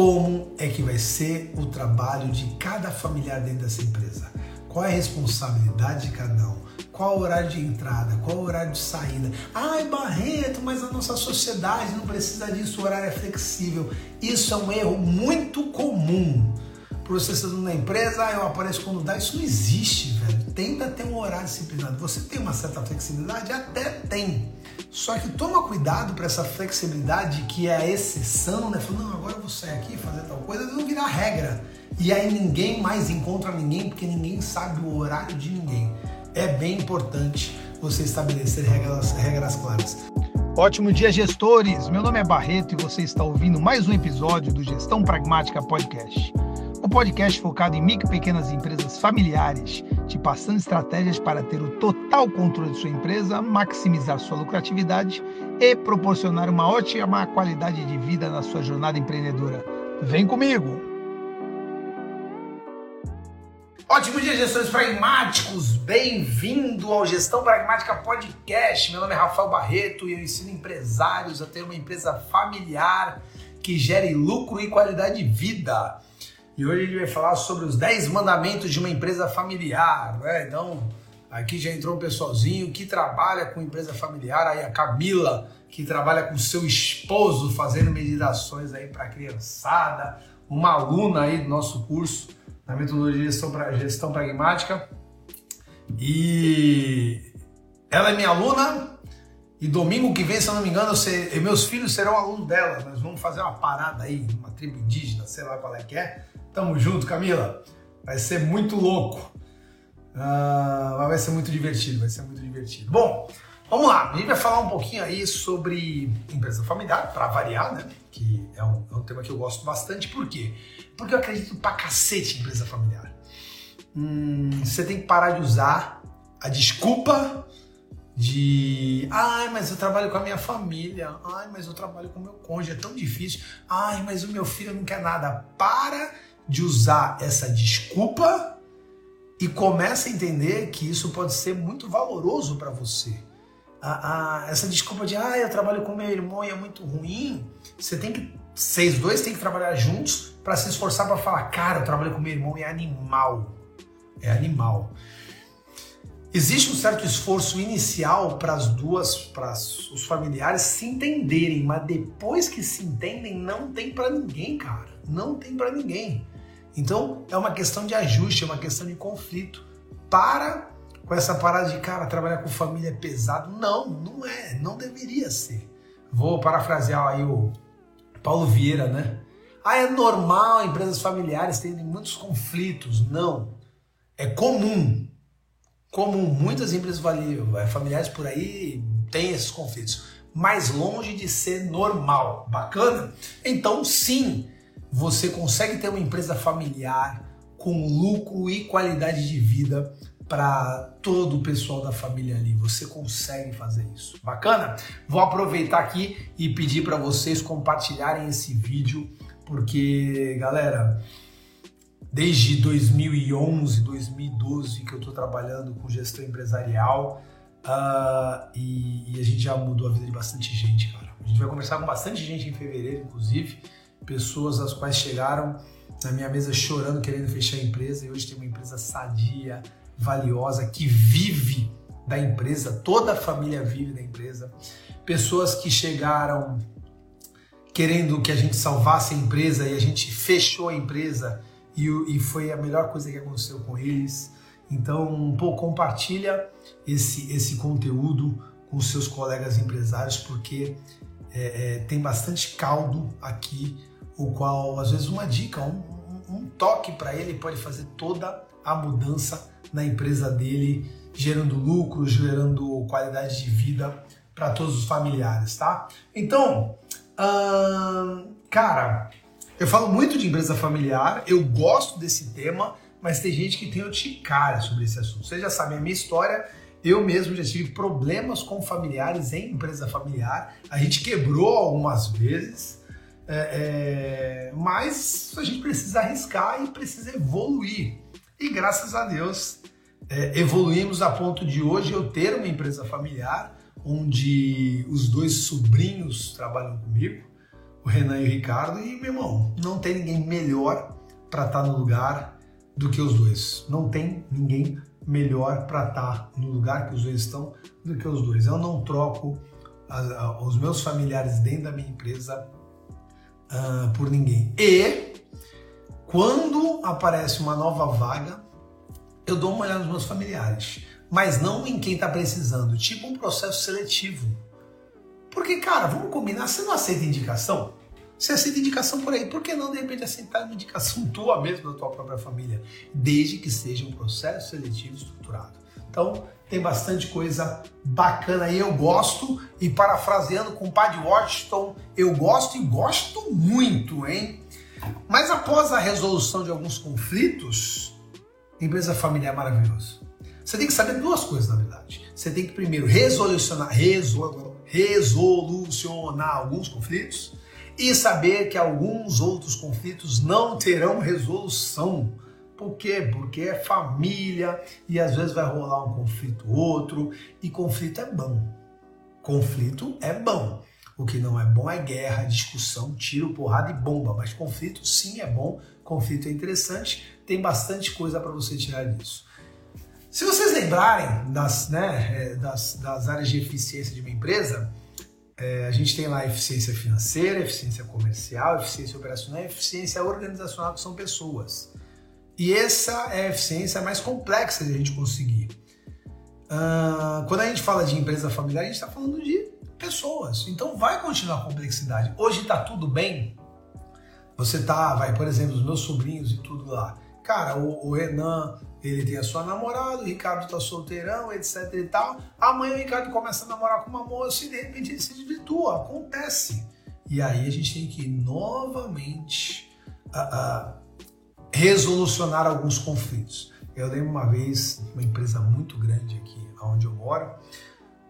como é que vai ser o trabalho de cada familiar dentro dessa empresa. Qual é a responsabilidade de cada um? Qual o horário de entrada? Qual o horário de saída? Ai, Barreto, mas a nossa sociedade não precisa disso, o horário é flexível. Isso é um erro muito comum. Estando na empresa, ah, eu apareço quando dá. Isso não existe, velho. Tenta ter um horário disciplinado. Você tem uma certa flexibilidade? Até tem. Só que toma cuidado para essa flexibilidade que é a exceção, né? Falando, não, agora eu vou sair aqui fazer tal coisa, não virar regra. E aí ninguém mais encontra ninguém porque ninguém sabe o horário de ninguém é bem importante você estabelecer regras, regras claras. Ótimo dia, gestores! Meu nome é Barreto e você está ouvindo mais um episódio do Gestão Pragmática Podcast. O um podcast focado em micro e pequenas empresas familiares, te passando estratégias para ter o total controle de sua empresa, maximizar sua lucratividade e proporcionar uma ótima qualidade de vida na sua jornada empreendedora. Vem comigo! Ótimo dia, gestores pragmáticos! Bem-vindo ao Gestão Pragmática Podcast. Meu nome é Rafael Barreto e eu ensino empresários a ter uma empresa familiar que gere lucro e qualidade de vida. E hoje gente vai falar sobre os 10 mandamentos de uma empresa familiar. Né? Então, aqui já entrou um pessoalzinho que trabalha com empresa familiar, aí a Camila, que trabalha com seu esposo fazendo meditações aí para criançada, uma aluna aí do nosso curso na metodologia gestão, gestão pragmática. E ela é minha aluna. E domingo que vem, se eu não me engano, ser, meus filhos serão alunos dela. Nós vamos fazer uma parada aí, uma tribo indígena, sei lá qual é que é. Tamo junto, Camila. Vai ser muito louco. Uh, vai ser muito divertido, vai ser muito divertido. Bom, vamos lá. A gente vai falar um pouquinho aí sobre empresa familiar, para variar, né? Que é um, é um tema que eu gosto bastante. Por quê? Porque eu acredito pra cacete em empresa familiar. Hum, você tem que parar de usar a desculpa de ai, mas eu trabalho com a minha família, ai, mas eu trabalho com o meu cônjuge, é tão difícil, ai, mas o meu filho não quer nada. Para de usar essa desculpa e começa a entender que isso pode ser muito valoroso para você. A, a, essa desculpa de ah, eu trabalho com meu irmão e é muito ruim, você tem que vocês dois têm que trabalhar juntos para se esforçar para falar, cara, eu trabalho com meu irmão e é animal. É animal. Existe um certo esforço inicial para as duas, para os familiares se entenderem, mas depois que se entendem, não tem para ninguém, cara. Não tem para ninguém. Então é uma questão de ajuste, é uma questão de conflito. Para com essa parada de, cara, trabalhar com família é pesado. Não, não é, não deveria ser. Vou parafrasear aí o Paulo Vieira, né? Ah, é normal empresas familiares terem muitos conflitos. Não. É comum. Comum. Muitas empresas familiares por aí têm esses conflitos. Mas longe de ser normal. Bacana? Então, sim, você consegue ter uma empresa familiar com lucro e qualidade de vida para todo o pessoal da família ali. Você consegue fazer isso. Bacana? Vou aproveitar aqui e pedir para vocês compartilharem esse vídeo, porque, galera, desde 2011, 2012 que eu estou trabalhando com gestão empresarial uh, e, e, a gente já mudou a vida de bastante gente, cara. A gente vai conversar com bastante gente em fevereiro, inclusive, pessoas as quais chegaram na minha mesa chorando, querendo fechar a empresa e hoje tem uma empresa sadia, valiosa que vive da empresa, toda a família vive da empresa. Pessoas que chegaram querendo que a gente salvasse a empresa e a gente fechou a empresa e, e foi a melhor coisa que aconteceu com eles. Então, pouco compartilha esse, esse conteúdo com seus colegas empresários, porque é, é, tem bastante caldo aqui, o qual, às vezes, uma dica, um, um, toque para ele pode fazer toda a mudança na empresa dele, gerando lucro, gerando qualidade de vida para todos os familiares, tá? Então, hum, cara, eu falo muito de empresa familiar, eu gosto desse tema, mas tem gente que tem urticária sobre esse assunto. Vocês já sabem a minha história, eu mesmo já tive problemas com familiares em empresa familiar, a gente quebrou algumas vezes, é, é, mas a gente precisa arriscar e precisa evoluir. E graças a Deus é, evoluímos a ponto de hoje eu ter uma empresa familiar onde os dois sobrinhos trabalham comigo. O Renan e o Ricardo, e meu irmão, não tem ninguém melhor para estar tá no lugar do que os dois. Não tem ninguém melhor para estar tá no lugar que os dois estão do que os dois. Eu não troco os meus familiares dentro da minha empresa uh, por ninguém. E quando aparece uma nova vaga, eu dou uma olhada nos meus familiares, mas não em quem está precisando, tipo um processo seletivo. Porque, cara, vamos combinar, você não aceita indicação? Você aceita indicação por aí, por que não de repente aceitar uma indicação tua mesmo da tua própria família? Desde que seja um processo seletivo estruturado. Então, tem bastante coisa bacana aí, eu gosto. E parafraseando com o Padre Washington, eu gosto e gosto muito, hein? Mas após a resolução de alguns conflitos, empresa familiar é maravilhoso. Você tem que saber duas coisas, na verdade. Você tem que primeiro resolucionar, resolucionar alguns conflitos e saber que alguns outros conflitos não terão resolução. Por quê? Porque é família e às vezes vai rolar um conflito outro e conflito é bom. Conflito é bom. O que não é bom é guerra, discussão, tiro, porrada e bomba. Mas conflito sim é bom, conflito é interessante, tem bastante coisa para você tirar disso. Se vocês lembrarem das, né, é, das, das áreas de eficiência de uma empresa, é, a gente tem lá eficiência financeira, eficiência comercial, eficiência operacional e eficiência organizacional, que são pessoas. E essa é a eficiência mais complexa de a gente conseguir. Uh, quando a gente fala de empresa familiar, a gente está falando de pessoas. Então vai continuar a complexidade. Hoje está tudo bem. Você tá, vai, por exemplo, os meus sobrinhos e tudo lá. Cara, o, o Renan, ele tem a sua namorada, o Ricardo tá solteirão, etc e tal. Amanhã o Ricardo começa a namorar com uma moça e de repente ele se desvirtua. Acontece. E aí a gente tem que novamente uh, uh, resolucionar alguns conflitos. Eu lembro uma vez, uma empresa muito grande aqui onde eu moro,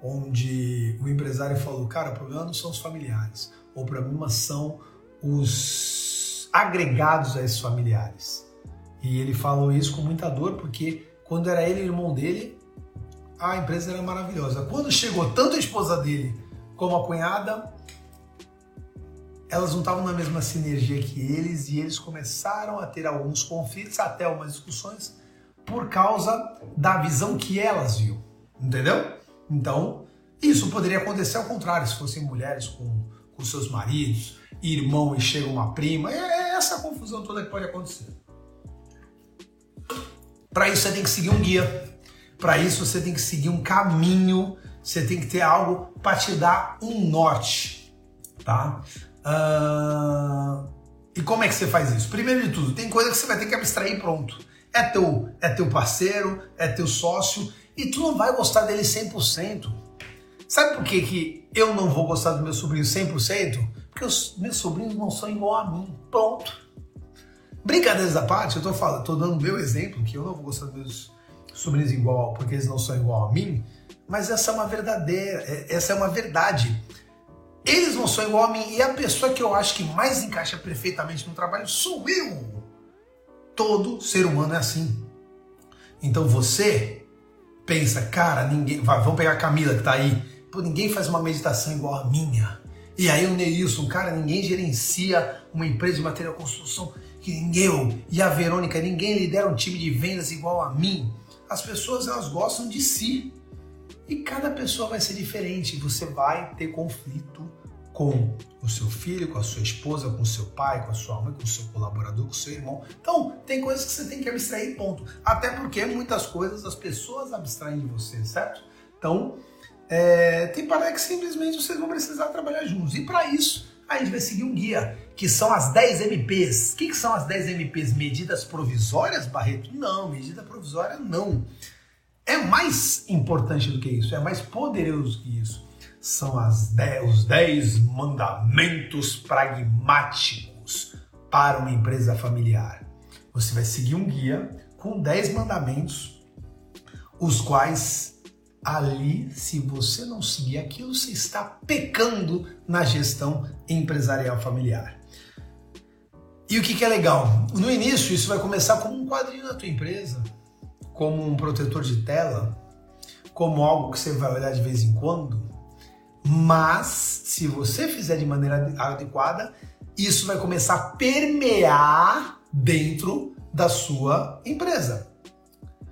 onde o empresário falou: Cara, o problema não são os familiares, o problema são os agregados a esses familiares. E ele falou isso com muita dor, porque quando era ele irmão dele, a empresa era maravilhosa. Quando chegou tanto a esposa dele como a cunhada, elas não estavam na mesma sinergia que eles e eles começaram a ter alguns conflitos, até algumas discussões, por causa da visão que elas viam. Entendeu? Então, isso poderia acontecer ao contrário, se fossem mulheres com, com seus maridos, irmão e chega uma prima. É, é essa confusão toda que pode acontecer. Para isso você tem que seguir um guia. Para isso você tem que seguir um caminho. Você tem que ter algo para te dar um norte, tá? Uh... E como é que você faz isso? Primeiro de tudo, tem coisa que você vai ter que abstrair pronto. É teu, é teu parceiro, é teu sócio, e tu não vai gostar dele 100%. Sabe por que, que eu não vou gostar do meu sobrinho 100%? Porque os meus sobrinhos não são igual a mim. Pronto. Brincadeiras à parte, eu tô falando, tô dando meu exemplo, que eu não vou gostar dos meus sobrinhos igual, porque eles não são igual a mim, mas essa é uma verdadeira, é, essa é uma verdade. Eles não são igual a mim e a pessoa que eu acho que mais encaixa perfeitamente no trabalho sou eu. Todo ser humano é assim. Então você pensa, cara, ninguém. Vai, vamos pegar a Camila que tá aí. Pô, ninguém faz uma meditação igual a minha. E aí o Neilson, cara, ninguém gerencia uma empresa de material construção que eu. E a Verônica, ninguém lidera um time de vendas igual a mim. As pessoas elas gostam de si. E cada pessoa vai ser diferente. Você vai ter conflito com o seu filho, com a sua esposa, com o seu pai, com a sua mãe, com o seu colaborador, com o seu irmão. Então, tem coisas que você tem que abstrair, ponto. Até porque muitas coisas as pessoas abstraem de você, certo? Então, é, tem para que simplesmente vocês vão precisar trabalhar juntos. E para isso, a gente vai seguir um guia, que são as 10 MPs. O que, que são as 10 MPs? Medidas provisórias, Barreto? Não, medida provisória não. É mais importante do que isso, é mais poderoso que isso são dez, os 10 mandamentos pragmáticos para uma empresa familiar. Você vai seguir um guia com 10 mandamentos, os quais ali, se você não seguir aquilo, você está pecando na gestão empresarial familiar. E o que, que é legal? No início, isso vai começar como um quadrinho da tua empresa, como um protetor de tela, como algo que você vai olhar de vez em quando, Mas, se você fizer de maneira adequada, isso vai começar a permear dentro da sua empresa.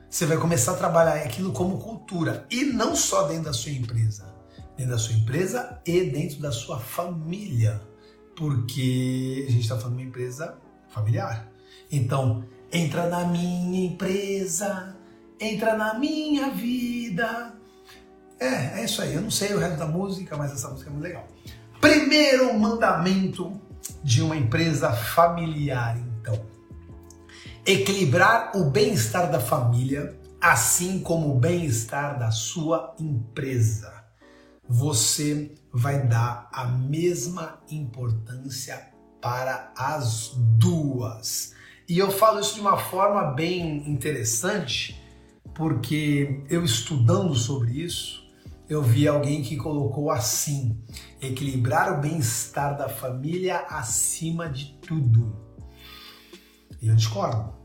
Você vai começar a trabalhar aquilo como cultura e não só dentro da sua empresa, dentro da sua empresa e dentro da sua família, porque a gente está falando de uma empresa familiar. Então, entra na minha empresa, entra na minha vida. É, é isso aí. Eu não sei o resto da música, mas essa música é muito legal. Primeiro mandamento de uma empresa familiar, então. Equilibrar o bem-estar da família, assim como o bem-estar da sua empresa. Você vai dar a mesma importância para as duas. E eu falo isso de uma forma bem interessante, porque eu estudando sobre isso, eu vi alguém que colocou assim: equilibrar o bem-estar da família acima de tudo. E eu discordo.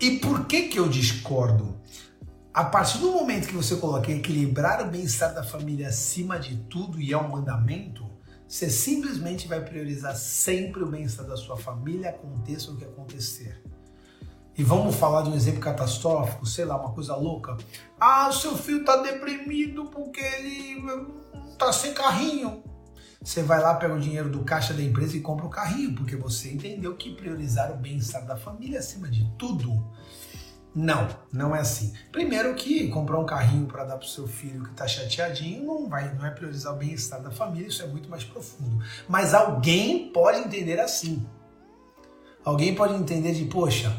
E por que que eu discordo? A partir do momento que você coloca equilibrar o bem-estar da família acima de tudo e é um mandamento, você simplesmente vai priorizar sempre o bem-estar da sua família, aconteça o que acontecer. E vamos falar de um exemplo catastrófico, sei lá, uma coisa louca. Ah, seu filho tá deprimido porque ele tá sem carrinho. Você vai lá, pega o dinheiro do caixa da empresa e compra o carrinho, porque você entendeu que priorizar o bem-estar da família acima de tudo. Não, não é assim. Primeiro que comprar um carrinho para dar pro seu filho que tá chateadinho não vai, não é priorizar o bem-estar da família, isso é muito mais profundo. Mas alguém pode entender assim. Alguém pode entender de, poxa,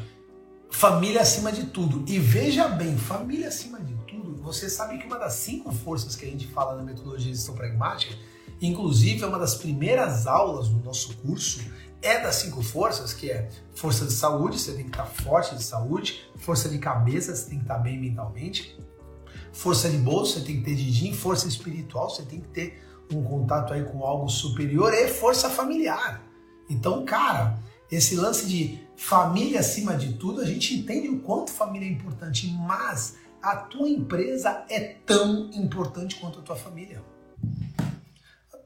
família acima de tudo. E veja bem, família acima de tudo, você sabe que uma das cinco forças que a gente fala na metodologia de gestão pragmática, inclusive é uma das primeiras aulas do nosso curso, é das cinco forças, que é força de saúde, você tem que estar forte de saúde, força de cabeça, você tem que estar bem mentalmente, força de bolso, você tem que ter din, força espiritual, você tem que ter um contato aí com algo superior e força familiar. Então, cara, esse lance de família acima de tudo, a gente entende o quanto família é importante, mas a tua empresa é tão importante quanto a tua família.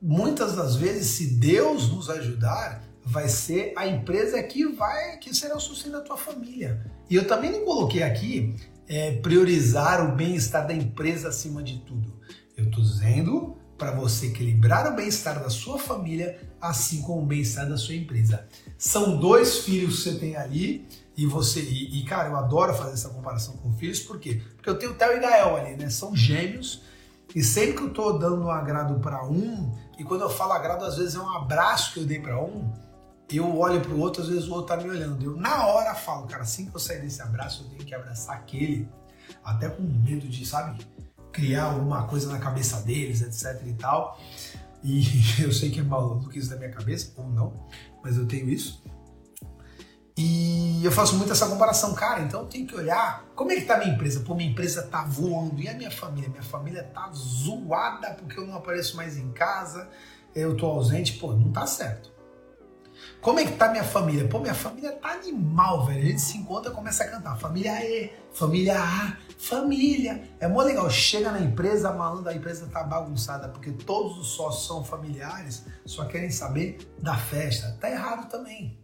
Muitas das vezes, se Deus nos ajudar, vai ser a empresa que vai que será o sustento da tua família. E eu também não coloquei aqui é, priorizar o bem-estar da empresa acima de tudo. Eu estou dizendo para você equilibrar o bem-estar da sua família, assim como o bem-estar da sua empresa. São dois filhos que você tem ali e você e, e, cara, eu adoro fazer essa comparação com filhos, por quê? Porque eu tenho o Theo e Gael ali, né? São gêmeos e sempre que eu tô dando um agrado para um, e quando eu falo agrado, às vezes é um abraço que eu dei para um, eu olho para o outro, às vezes o outro tá me olhando. Eu na hora falo, cara, assim que eu sair desse abraço, eu tenho que abraçar aquele, até com medo de, sabe? criar alguma coisa na cabeça deles, etc e tal. E eu sei que é maluco isso da minha cabeça, ou não, mas eu tenho isso. E eu faço muito essa comparação, cara, então eu tenho que olhar como é que tá minha empresa. Pô, minha empresa tá voando. E a minha família? Minha família tá zoada porque eu não apareço mais em casa, eu tô ausente. Pô, não tá certo. Como é que tá minha família? Pô, minha família tá animal, velho. A gente se encontra e começa a cantar. Família E, família A, família. É mó legal. Chega na empresa, a malandra da empresa tá bagunçada, porque todos os sócios são familiares, só querem saber da festa. Tá errado também.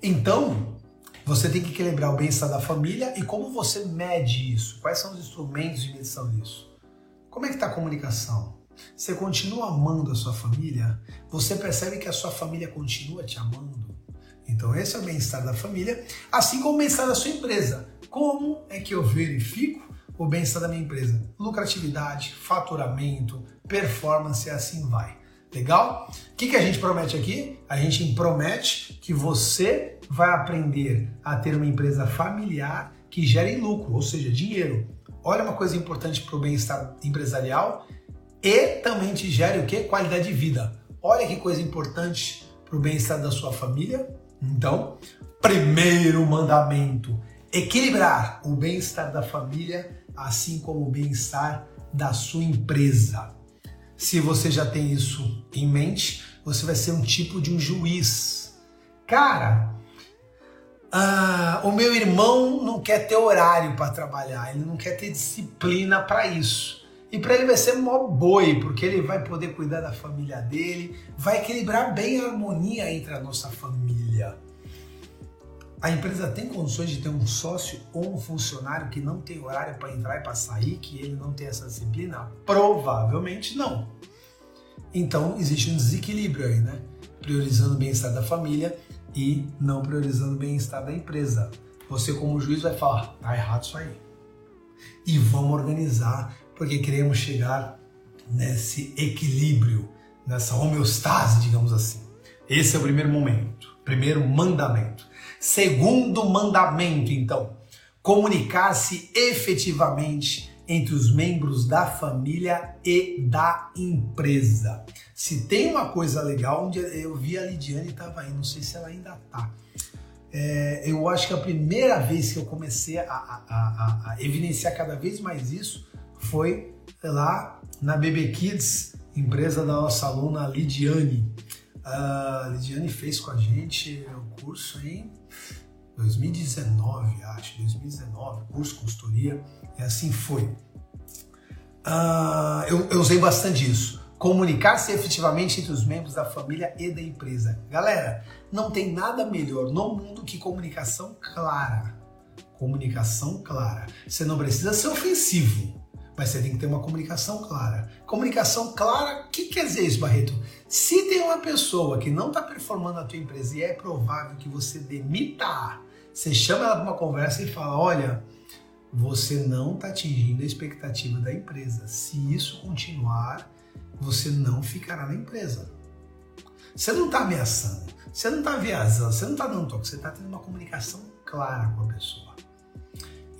Então, você tem que equilibrar o bem-estar da família e como você mede isso? Quais são os instrumentos de medição disso? Como é que tá a comunicação? Você continua amando a sua família? Você percebe que a sua família continua te amando? Então, esse é o bem-estar da família, assim como o bem-estar da sua empresa. Como é que eu verifico o bem-estar da minha empresa? Lucratividade, faturamento, performance assim vai. Legal? O que, que a gente promete aqui? A gente promete que você vai aprender a ter uma empresa familiar que gere lucro, ou seja, dinheiro. Olha uma coisa importante para o bem-estar empresarial e também te gere o que? Qualidade de vida. Olha que coisa importante para o bem-estar da sua família. Então, primeiro mandamento: equilibrar o bem-estar da família, assim como o bem-estar da sua empresa. Se você já tem isso em mente, você vai ser um tipo de um juiz. Cara, ah, o meu irmão não quer ter horário para trabalhar, ele não quer ter disciplina para isso. E para ele vai ser mó boi, porque ele vai poder cuidar da família dele, vai equilibrar bem a harmonia entre a nossa família. A empresa tem condições de ter um sócio ou um funcionário que não tem horário para entrar e para sair, que ele não tem essa disciplina? Provavelmente não. Então existe um desequilíbrio aí, né? Priorizando o bem-estar da família e não priorizando o bem-estar da empresa. Você, como juiz, vai falar: tá errado isso aí. E vamos organizar, porque queremos chegar nesse equilíbrio, nessa homeostase, digamos assim. Esse é o primeiro momento, primeiro mandamento. Segundo mandamento, então, comunicar-se efetivamente entre os membros da família e da empresa. Se tem uma coisa legal, onde eu vi a Lidiane estava aí, não sei se ela ainda está. É, eu acho que a primeira vez que eu comecei a, a, a, a, evidenciar cada vez mais isso foi lá na BB Kids, empresa da nossa aluna Lidiane. A Lidiane fez com a gente o curso em 2019, acho, 2019, curso consultoria, e assim foi. Uh, eu, eu usei bastante isso. Comunicar-se efetivamente entre os membros da família e da empresa. Galera, não tem nada melhor no mundo que comunicação clara. Comunicação clara. Você não precisa ser ofensivo, mas você tem que ter uma comunicação clara. Comunicação clara, o que quer dizer isso, Barreto? Se tem uma pessoa que não está performando na tua empresa e é provável que você demita, você chama ela para uma conversa e fala: olha, você não está atingindo a expectativa da empresa. Se isso continuar, você não ficará na empresa. Você não está ameaçando, você não está viajando, você não está dando toque, você está tendo uma comunicação clara com a pessoa.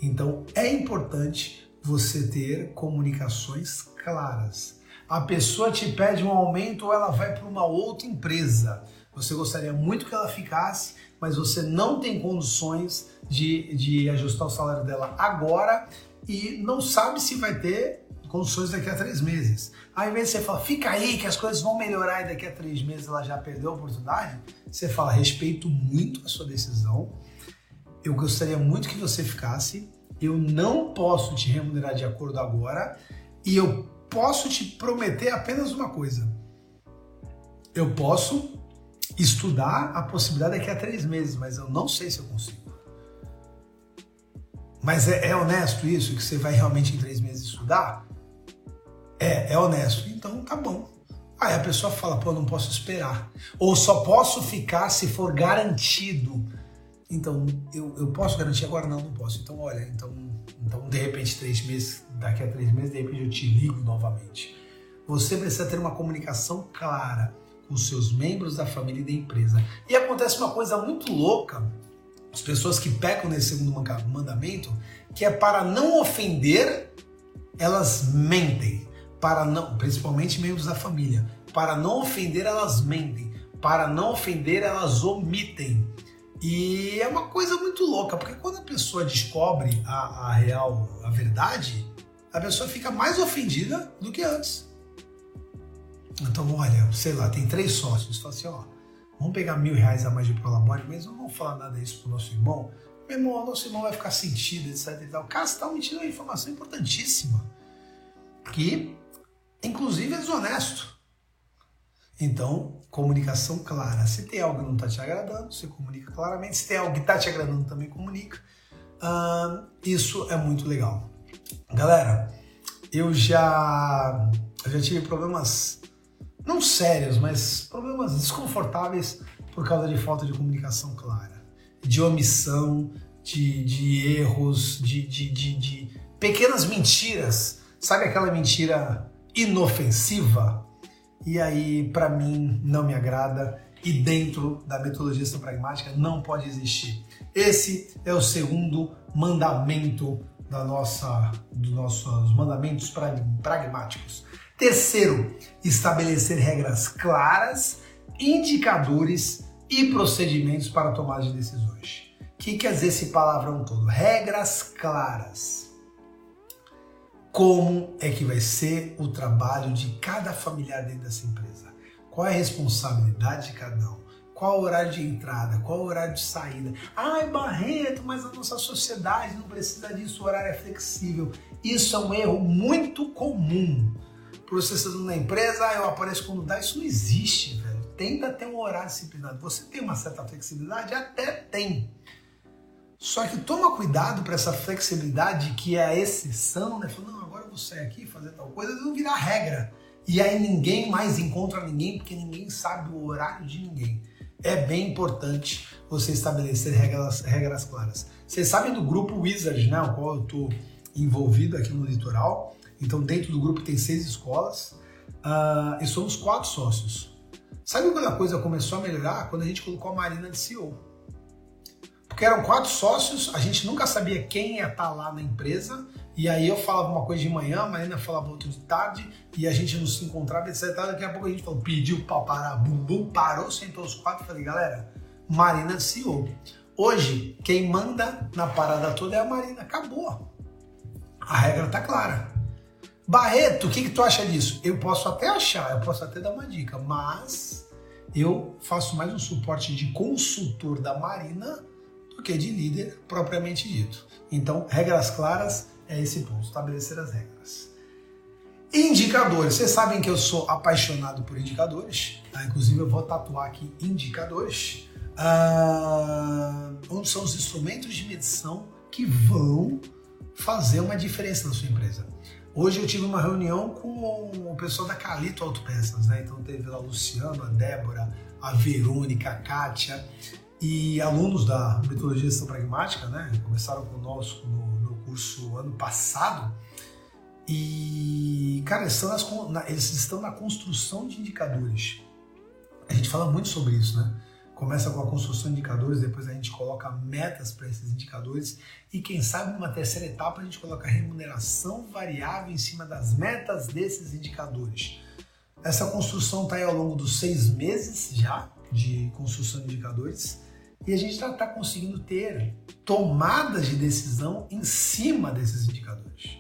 Então é importante você ter comunicações claras. A pessoa te pede um aumento ou ela vai para uma outra empresa. Você gostaria muito que ela ficasse, mas você não tem condições de, de ajustar o salário dela agora e não sabe se vai ter condições daqui a três meses. Ao invés de você falar, fica aí que as coisas vão melhorar e daqui a três meses ela já perdeu a oportunidade, você fala, respeito muito a sua decisão, eu gostaria muito que você ficasse, eu não posso te remunerar de acordo agora e eu posso te prometer apenas uma coisa. Eu posso estudar a possibilidade daqui a três meses, mas eu não sei se eu consigo. Mas é, é honesto isso, que você vai realmente em três meses estudar? É, é honesto. Então tá bom. Aí a pessoa fala, pô, não posso esperar. Ou só posso ficar se for garantido. Então, eu, eu posso garantir agora? Não, não posso. Então, olha, então, então de repente, três meses, daqui a três meses, de repente eu te ligo novamente. Você precisa ter uma comunicação clara com seus membros da família e da empresa. E acontece uma coisa muito louca, as pessoas que pecam nesse segundo mandamento, que é para não ofender, elas mentem. Para não, principalmente membros da família, para não ofender, elas mentem. Para não ofender, elas omitem. E é uma coisa muito louca, porque quando a pessoa descobre a, a real, a verdade, a pessoa fica mais ofendida do que antes. Então, olha, sei lá, tem três sócios. Fala assim, ó, vamos pegar mil reais a mais de prolabore, mas não vamos falar nada disso pro nosso irmão. Meu irmão, nosso irmão vai ficar sentido, etc e tal. O cara está mentindo uma informação importantíssima. Que, inclusive, é desonesto. Então, comunicação clara. Se tem algo que não está te agradando, você comunica claramente. Se tem algo que está te agradando, também comunica. Uh, isso é muito legal. Galera, eu já, eu já tive problemas não sérios, mas problemas desconfortáveis por causa de falta de comunicação clara, de omissão, de, de erros, de, de, de, de pequenas mentiras. Sabe aquela mentira inofensiva? E aí, para mim, não me agrada e dentro da metodologia pragmática não pode existir. Esse é o segundo mandamento da nossa, dos nossos mandamentos pragmáticos. Terceiro, estabelecer regras claras, indicadores e procedimentos para tomar de decisões. O que quer dizer esse palavrão todo? Regras claras. Como é que vai ser o trabalho de cada familiar dentro dessa empresa? Qual é a responsabilidade de cada um? Qual o horário de entrada? Qual o horário de saída? Ai, Barreto, mas a nossa sociedade não precisa disso, o horário é flexível. Isso é um erro muito comum. Processando na empresa, eu apareço quando dá, isso não existe, velho. Tenta ter um horário disciplinado. Você tem uma certa flexibilidade? Até tem. Só que toma cuidado para essa flexibilidade que é a exceção, né? Falando, sair aqui fazer tal coisa, não virar regra. E aí ninguém mais encontra ninguém porque ninguém sabe o horário de ninguém. É bem importante você estabelecer regras, regras claras. Vocês sabem do grupo Wizard, né? O qual eu estou envolvido aqui no litoral. Então, dentro do grupo tem seis escolas uh, e somos quatro sócios. Sabe quando a coisa começou a melhorar? Quando a gente colocou a Marina de CEO. Porque eram quatro sócios, a gente nunca sabia quem ia estar lá na empresa, e aí eu falava uma coisa de manhã, a Marina falava outra de tarde, e a gente não se encontrava, etc. Daqui a pouco a gente falou, pediu para parar, bum, bum, parou, sentou os quatro, falei, galera, Marina CEO. Hoje, quem manda na parada toda é a Marina, acabou. A regra tá clara. Barreto, o que, que tu acha disso? Eu posso até achar, eu posso até dar uma dica, mas eu faço mais um suporte de consultor da Marina do que de líder propriamente dito. Então, regras claras é esse ponto, estabelecer as regras. Indicadores. Vocês sabem que eu sou apaixonado por indicadores. Tá? Inclusive, eu vou tatuar aqui indicadores. Ah, onde são os instrumentos de medição que vão fazer uma diferença na sua empresa. Hoje eu tive uma reunião com o pessoal da Calito Autopeças, né? Então teve lá o Luciano, a Débora, a Verônica, a Kátia e alunos da Metodologia Gestão Pragmática, né? Começaram conosco no, no curso ano passado. E, cara, eles estão, nas, na, eles estão na construção de indicadores. A gente fala muito sobre isso, né? Começa com a construção de indicadores, depois a gente coloca metas para esses indicadores e, quem sabe, numa terceira etapa, a gente coloca remuneração variável em cima das metas desses indicadores. Essa construção está aí ao longo dos seis meses já de construção de indicadores e a gente está conseguindo ter tomadas de decisão em cima desses indicadores.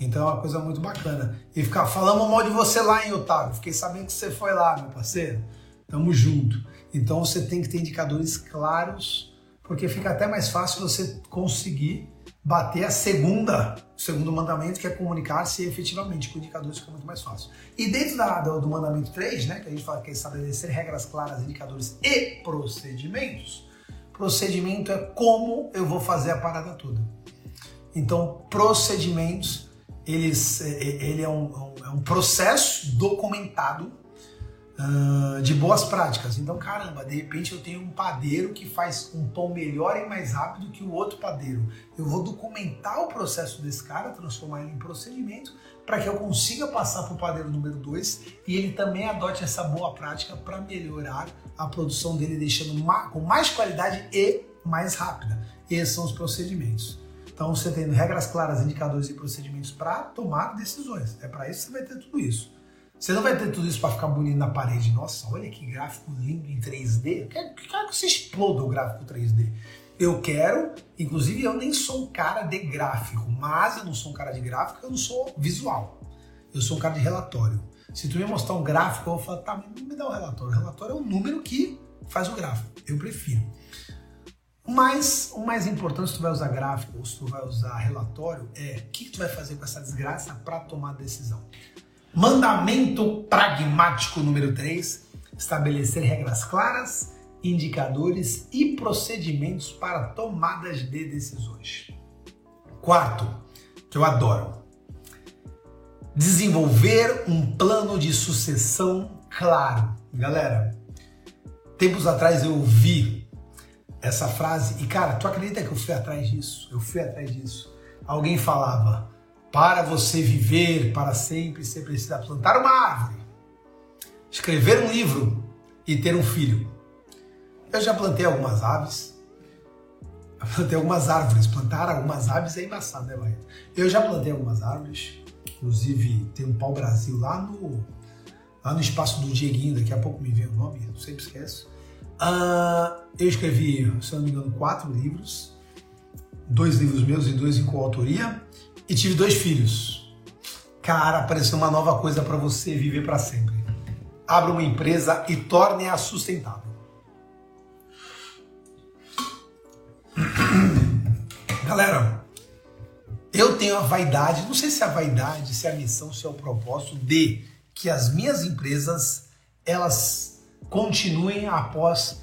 Então é uma coisa muito bacana. E ficar falando mal de você lá, em Otávio? Fiquei sabendo que você foi lá, meu parceiro. Tamo junto. Então você tem que ter indicadores claros, porque fica até mais fácil você conseguir bater a segunda, o segundo mandamento, que é comunicar-se efetivamente com indicadores, fica muito mais fácil. E dentro da, do, do mandamento 3, né, que a gente fala que é estabelecer regras claras, indicadores e procedimentos, Procedimento é como eu vou fazer a parada toda. Então, procedimentos, eles, é, é, ele é um, é um processo documentado uh, de boas práticas. Então, caramba, de repente eu tenho um padeiro que faz um pão melhor e mais rápido que o outro padeiro. Eu vou documentar o processo desse cara, transformar ele em procedimento, para que eu consiga passar para o padeiro número 2 e ele também adote essa boa prática para melhorar a produção dele deixando com mais qualidade e mais rápida. Esses são os procedimentos. Então você tem regras claras, indicadores e procedimentos para tomar decisões. É para isso que você vai ter tudo isso. Você não vai ter tudo isso para ficar bonito na parede. Nossa, olha que gráfico lindo em 3D. Eu quero, quero que você exploda o gráfico 3D. Eu quero, inclusive eu nem sou um cara de gráfico, mas eu não sou um cara de gráfico, eu não sou visual. Eu sou um cara de relatório. Se tu me mostrar um gráfico, eu vou falar, tá, me dá um relatório. O relatório é o número que faz o gráfico. Eu prefiro. Mas o mais importante, se tu vai usar gráfico ou se tu vai usar relatório, é o que, que tu vai fazer com essa desgraça para tomar decisão. Mandamento pragmático número 3: estabelecer regras claras, indicadores e procedimentos para tomadas de decisões. Quarto, que eu adoro, desenvolver um plano de sucessão claro. Galera, tempos atrás eu ouvi essa frase e cara, tu acredita que eu fui atrás disso? Eu fui atrás disso. Alguém falava: para você viver para sempre, você precisa plantar uma árvore, escrever um livro e ter um filho. Eu já plantei algumas aves, plantei algumas árvores. Plantar algumas aves é embaçado, né, Bahia? Eu já plantei algumas árvores, Inclusive, tem um Pau Brasil lá no, lá no espaço do Dieguinho, daqui a pouco me vem o nome, eu sempre esqueço. Uh, eu escrevi, se não me engano, quatro livros, dois livros meus e dois em coautoria, e tive dois filhos. Cara, apareceu uma nova coisa para você viver para sempre. Abra uma empresa e torne-a sustentável. Galera, eu tenho a vaidade, não sei se é a vaidade, se é a missão, se é o propósito de que as minhas empresas elas continuem após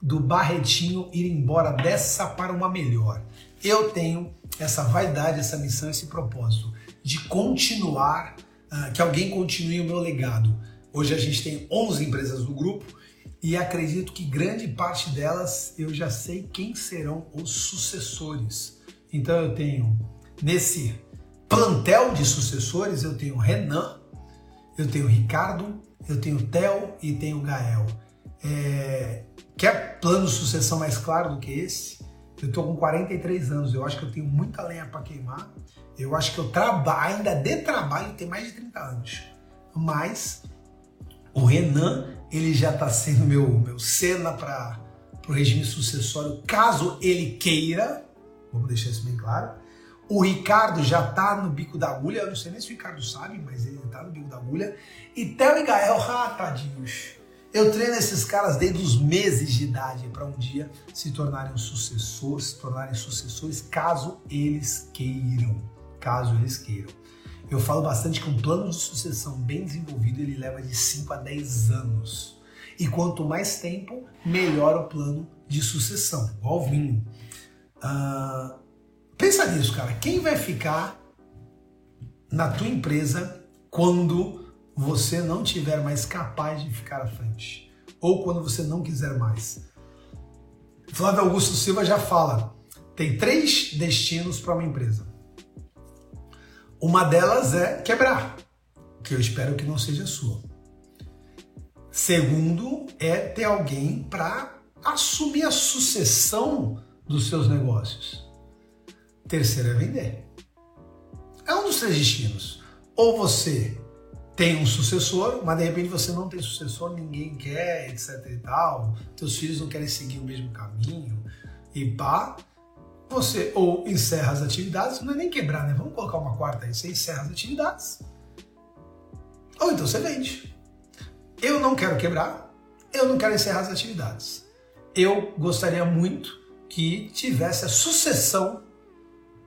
do Barretinho ir embora dessa para uma melhor. Eu tenho essa vaidade, essa missão, esse propósito de continuar, uh, que alguém continue o meu legado. Hoje a gente tem 11 empresas no grupo e acredito que grande parte delas eu já sei quem serão os sucessores. Então eu tenho nesse plantel de sucessores, eu tenho Renan, eu tenho Ricardo, eu tenho Theo e tenho Gael. É, quer plano de sucessão mais claro do que esse? Eu estou com 43 anos, eu acho que eu tenho muita lenha para queimar. Eu acho que eu trabalho, ainda de trabalho, tem mais de 30 anos. Mas o Renan, ele já está sendo meu, meu cena para o regime sucessório, caso ele queira. Vamos deixar isso bem claro. O Ricardo já tá no bico da agulha, eu não sei nem se o Ricardo sabe, mas ele tá no bico da agulha. E Theo e Gael, ah. Eu treino esses caras desde os meses de idade para um dia se tornarem sucessores, se tornarem sucessores, caso eles queiram. Caso eles queiram. Eu falo bastante que um plano de sucessão bem desenvolvido ele leva de 5 a 10 anos. E quanto mais tempo, melhor o plano de sucessão, igual vinho. Uh, Pensa nisso, cara. Quem vai ficar na tua empresa quando você não tiver mais capaz de ficar à frente? Ou quando você não quiser mais? Flávio Augusto Silva já fala: tem três destinos para uma empresa. Uma delas é quebrar, que eu espero que não seja sua. Segundo é ter alguém para assumir a sucessão dos seus negócios. Terceiro é vender. É um dos três destinos. Ou você tem um sucessor, mas de repente você não tem sucessor, ninguém quer, etc e tal. Teus filhos não querem seguir o mesmo caminho e pá. Você ou encerra as atividades, não é nem quebrar, né? Vamos colocar uma quarta aí. Você encerra as atividades. Ou então você vende. Eu não quero quebrar, eu não quero encerrar as atividades. Eu gostaria muito que tivesse a sucessão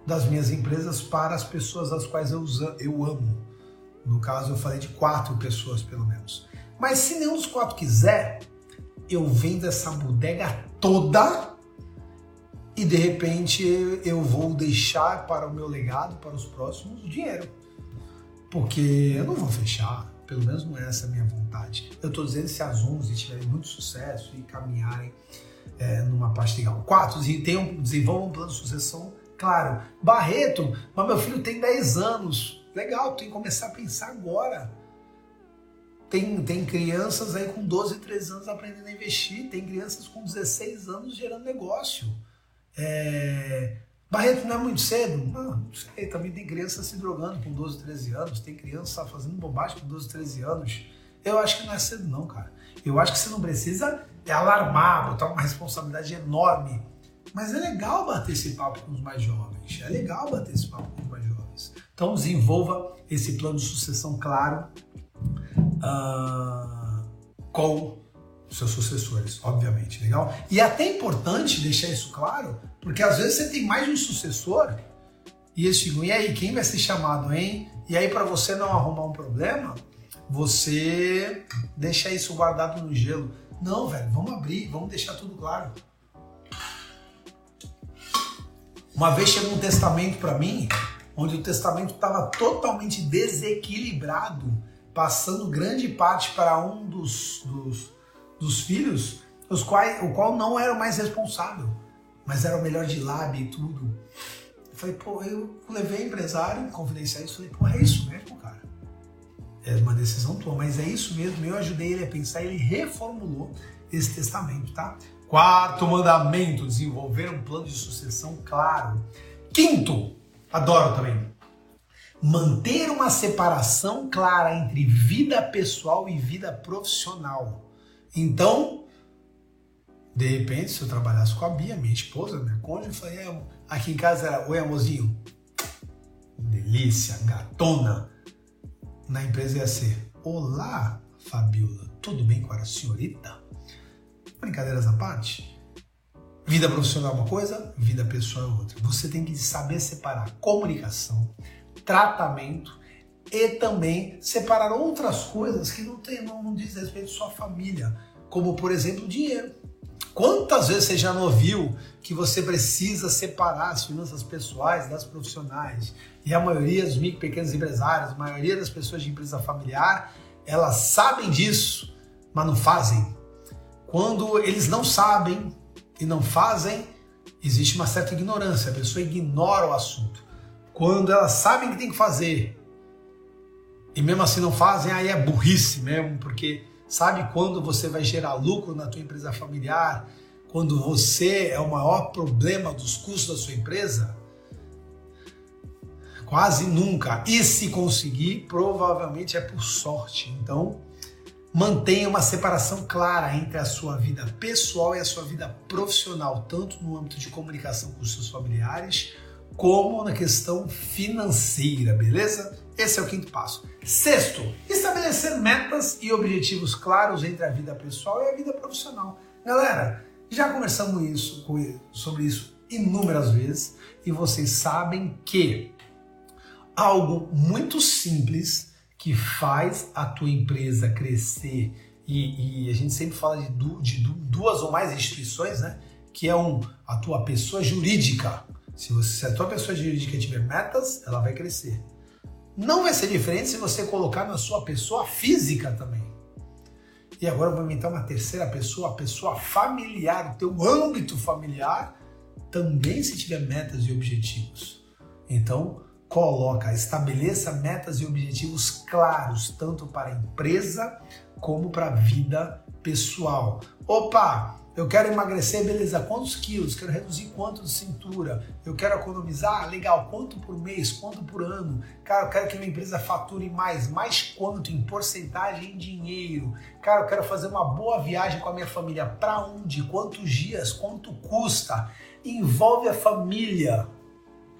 das minhas empresas para as pessoas às quais eu, eu amo. No caso, eu falei de quatro pessoas, pelo menos. Mas se nenhum dos quatro quiser, eu vendo essa bodega toda e de repente eu vou deixar para o meu legado, para os próximos, dinheiro. Porque eu não vou fechar, pelo menos não é essa a minha vontade. Eu estou dizendo se as 11 tiverem muito sucesso e caminharem é, numa parte legal. Quatro, tenham, desenvolvam um plano de sucessão Claro, Barreto, mas meu filho tem 10 anos. Legal, tem que começar a pensar agora. Tem, tem crianças aí com 12, 13 anos aprendendo a investir, tem crianças com 16 anos gerando negócio. É... Barreto não é muito cedo? Não, não sei, também tem criança se drogando com 12, 13 anos, tem criança fazendo bobagem com 12, 13 anos. Eu acho que não é cedo não, cara. Eu acho que você não precisa alarmar, botar uma responsabilidade enorme mas é legal bater esse papo com os mais jovens. É legal bater esse papo com os mais jovens. Então desenvolva esse plano de sucessão claro uh, com seus sucessores, obviamente. Legal? E é até importante deixar isso claro, porque às vezes você tem mais um sucessor e eles ficam, e aí, quem vai ser chamado, hein? E aí, para você não arrumar um problema, você deixa isso guardado no gelo. Não, velho, vamos abrir, vamos deixar tudo claro. Uma vez chegou um testamento para mim, onde o testamento estava totalmente desequilibrado, passando grande parte para um dos, dos, dos filhos, os quais, o qual não era o mais responsável, mas era o melhor de lábio e tudo. Eu falei, pô, eu levei empresário, confidenciar isso, falei, pô, é isso mesmo, cara. É uma decisão tua, mas é isso mesmo. Eu ajudei ele a pensar, ele reformulou esse testamento, tá? Quarto mandamento, desenvolver um plano de sucessão claro. Quinto, adoro também, manter uma separação clara entre vida pessoal e vida profissional. Então, de repente, se eu trabalhasse com a Bia, minha esposa, minha cônjuge, eu falei, é, aqui em casa era, oi amorzinho, delícia, gatona. Na empresa ia ser, olá, Fabiola, tudo bem com a senhorita? Brincadeiras à parte, Vida profissional é uma coisa, vida pessoal é outra. Você tem que saber separar comunicação, tratamento e também separar outras coisas que não tem, não, não diz respeito à sua família, como por exemplo dinheiro. Quantas vezes você já não ouviu que você precisa separar as finanças pessoais das profissionais? E a maioria dos micro pequenos empresários, a maioria das pessoas de empresa familiar, elas sabem disso, mas não fazem. Quando eles não sabem e não fazem, existe uma certa ignorância, a pessoa ignora o assunto. Quando elas sabem que tem que fazer e mesmo assim não fazem, aí é burrice mesmo, porque sabe quando você vai gerar lucro na tua empresa familiar, quando você é o maior problema dos custos da sua empresa? Quase nunca. E se conseguir, provavelmente é por sorte. Então, mantenha uma separação clara entre a sua vida pessoal e a sua vida profissional, tanto no âmbito de comunicação com os seus familiares, como na questão financeira, beleza? Esse é o quinto passo. Sexto, estabelecer metas e objetivos claros entre a vida pessoal e a vida profissional. Galera, já conversamos isso, sobre isso inúmeras vezes e vocês sabem que algo muito simples que faz a tua empresa crescer e, e a gente sempre fala de, du, de du, duas ou mais instituições, né? Que é um a tua pessoa jurídica. Se, você, se a tua pessoa jurídica tiver metas, ela vai crescer. Não vai ser diferente se você colocar na sua pessoa física também. E agora eu vou inventar uma terceira pessoa, a pessoa familiar, o teu âmbito familiar, também se tiver metas e objetivos. Então, coloca, estabeleça metas e objetivos claros, tanto para a empresa como para a vida pessoal. Opa, eu quero emagrecer, beleza, quantos quilos? Quero reduzir quanto de cintura? Eu quero economizar, legal, quanto por mês, quanto por ano? Cara, eu quero que minha empresa fature mais, mais quanto em porcentagem em dinheiro? Cara, eu quero fazer uma boa viagem com a minha família. Para onde? Quantos dias? Quanto custa? Envolve a família.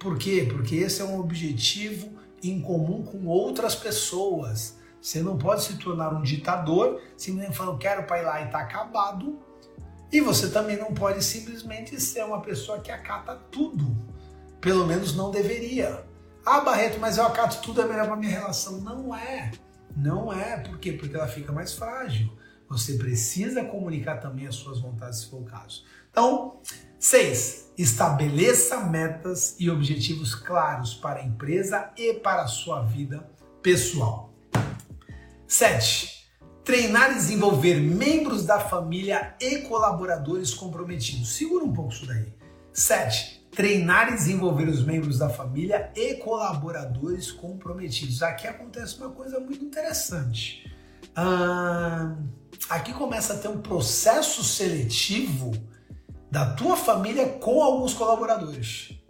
Por quê? Porque esse é um objetivo em comum com outras pessoas. Você não pode se tornar um ditador simplesmente falando, quero para ir lá e tá acabado e você também não pode simplesmente ser uma pessoa que acata tudo. Pelo menos não deveria. Ah, Barreto, mas eu acato tudo, é melhor para minha relação. Não é. Não é. Por quê? Porque ela fica mais frágil. Você precisa comunicar também as suas vontades, se for o caso. Então, seis, estabeleça metas e objetivos claros para a empresa e para a sua vida pessoal. Sete, Treinar e desenvolver membros da família e colaboradores comprometidos. Segura um pouco isso daí. 7. Treinar e desenvolver os membros da família e colaboradores comprometidos. Aqui acontece uma coisa muito interessante. Ah, aqui começa a ter um processo seletivo da tua família com alguns colaboradores